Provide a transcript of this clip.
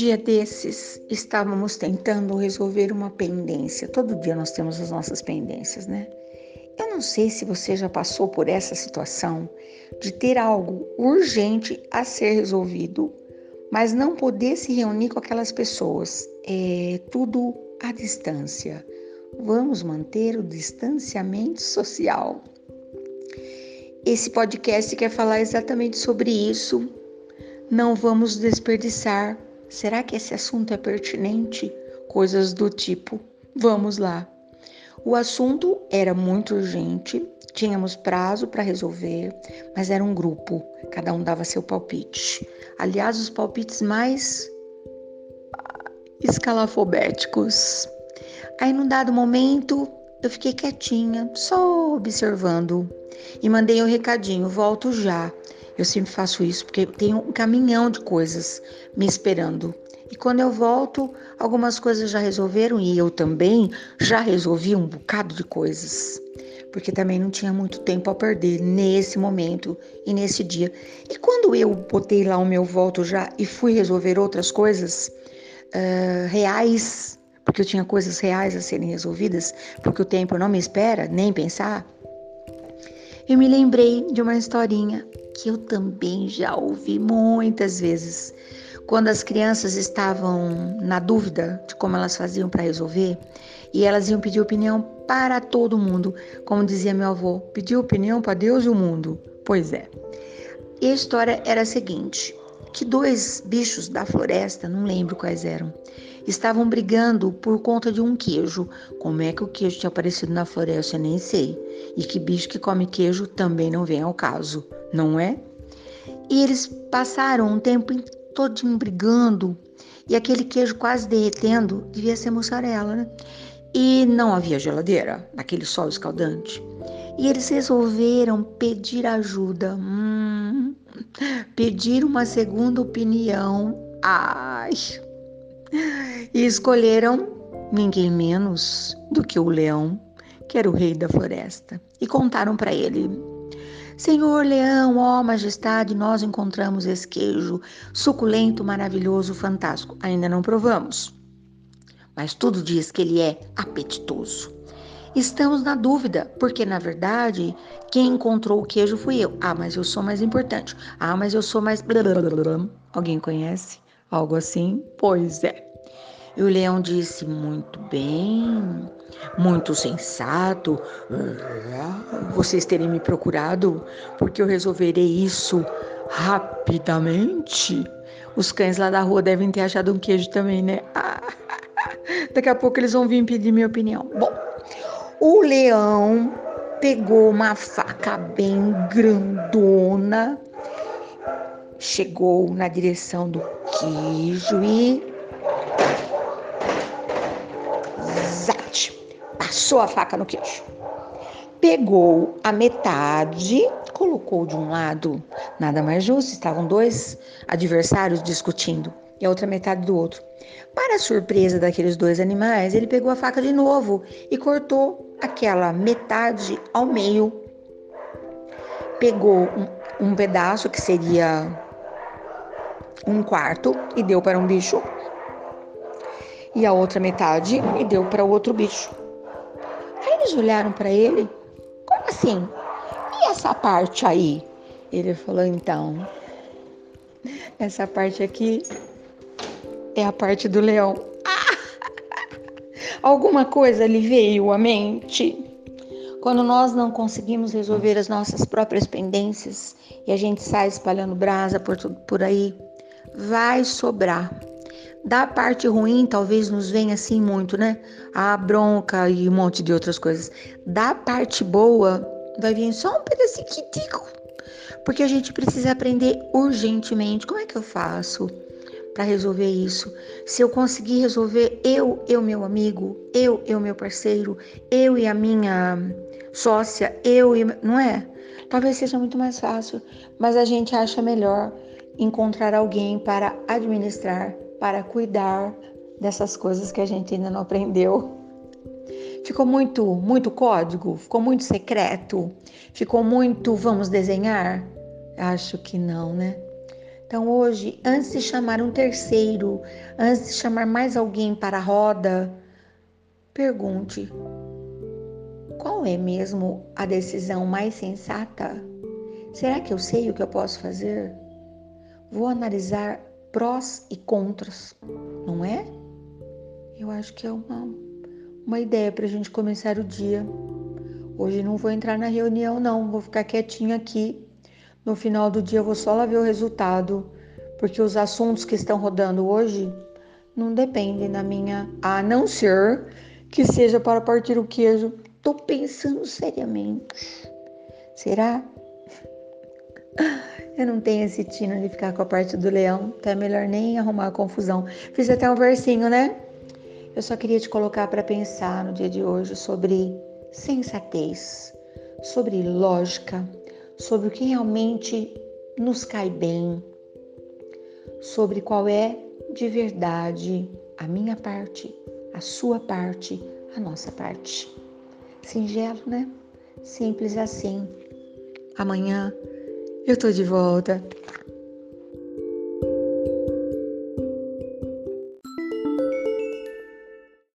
dia desses estávamos tentando resolver uma pendência. Todo dia nós temos as nossas pendências, né? Eu não sei se você já passou por essa situação de ter algo urgente a ser resolvido, mas não poder se reunir com aquelas pessoas. É tudo à distância. Vamos manter o distanciamento social. Esse podcast quer falar exatamente sobre isso. Não vamos desperdiçar. Será que esse assunto é pertinente? Coisas do tipo. Vamos lá. O assunto era muito urgente, tínhamos prazo para resolver, mas era um grupo, cada um dava seu palpite. Aliás, os palpites mais escalafobéticos. Aí, num dado momento, eu fiquei quietinha, só observando, e mandei um recadinho: volto já. Eu sempre faço isso porque tem um caminhão de coisas me esperando. E quando eu volto, algumas coisas já resolveram e eu também já resolvi um bocado de coisas. Porque também não tinha muito tempo a perder nesse momento e nesse dia. E quando eu botei lá o meu volto já e fui resolver outras coisas uh, reais, porque eu tinha coisas reais a serem resolvidas, porque o tempo não me espera, nem pensar, eu me lembrei de uma historinha que eu também já ouvi muitas vezes quando as crianças estavam na dúvida de como elas faziam para resolver, e elas iam pedir opinião para todo mundo, como dizia meu avô, pedir opinião para Deus e o mundo. Pois é. E a história era a seguinte: que dois bichos da floresta, não lembro quais eram, estavam brigando por conta de um queijo. Como é que o queijo tinha aparecido na floresta, eu nem sei. E que bicho que come queijo também não vem ao caso, não é? E eles passaram um tempo todinho brigando e aquele queijo quase derretendo, devia ser mussarela, né? E não havia geladeira, naquele sol escaldante. E eles resolveram pedir ajuda, hum, pedir uma segunda opinião. Ai! E escolheram ninguém menos do que o leão, que era o rei da floresta, e contaram para ele Senhor leão, ó majestade, nós encontramos esse queijo suculento, maravilhoso, fantástico. Ainda não provamos, mas tudo diz que ele é apetitoso. Estamos na dúvida, porque na verdade quem encontrou o queijo fui eu. Ah, mas eu sou mais importante. Ah, mas eu sou mais. Alguém conhece? Algo assim? Pois é. E o leão disse: Muito bem, muito sensato, vocês terem me procurado, porque eu resolverei isso rapidamente. Os cães lá da rua devem ter achado um queijo também, né? daqui a pouco eles vão vir pedir minha opinião. Bom, o leão pegou uma faca bem grandona, chegou na direção do queijo e passou a faca no queijo. Pegou a metade, colocou de um lado, nada mais justo, estavam dois adversários discutindo, e a outra metade do outro. Para surpresa daqueles dois animais, ele pegou a faca de novo e cortou aquela metade ao meio. Pegou um, um pedaço que seria um quarto e deu para um bicho, e a outra metade e deu para o outro bicho. Aí eles olharam para ele, como assim? E essa parte aí? Ele falou, então, essa parte aqui é a parte do leão. Alguma coisa lhe veio à mente? Quando nós não conseguimos resolver as nossas próprias pendências e a gente sai espalhando brasa por tudo por aí, vai sobrar da parte ruim, talvez nos venha assim muito, né? A bronca e um monte de outras coisas. Da parte boa, vai vir só um pedacinho. Porque a gente precisa aprender urgentemente. Como é que eu faço para resolver isso? Se eu conseguir resolver, eu, eu, meu amigo, eu, eu, meu parceiro, eu e a minha sócia, eu e. Não é? Talvez seja muito mais fácil, mas a gente acha melhor encontrar alguém para administrar para cuidar dessas coisas que a gente ainda não aprendeu. Ficou muito, muito código, ficou muito secreto, ficou muito vamos desenhar? Acho que não, né? Então hoje, antes de chamar um terceiro, antes de chamar mais alguém para a roda, pergunte: qual é mesmo a decisão mais sensata? Será que eu sei o que eu posso fazer? Vou analisar prós e contras, não é? Eu acho que é uma, uma ideia para a gente começar o dia. Hoje não vou entrar na reunião, não, vou ficar quietinho aqui. No final do dia eu vou só lá ver o resultado, porque os assuntos que estão rodando hoje não dependem da minha, a não ser que seja para partir o queijo. Tô pensando seriamente. Será? Eu não tenho esse tino de ficar com a parte do leão, então é melhor nem arrumar a confusão. Fiz até um versinho, né? Eu só queria te colocar para pensar no dia de hoje sobre sensatez, sobre lógica, sobre o que realmente nos cai bem, sobre qual é de verdade a minha parte, a sua parte, a nossa parte. Singelo, né? Simples assim. Amanhã eu tô de volta.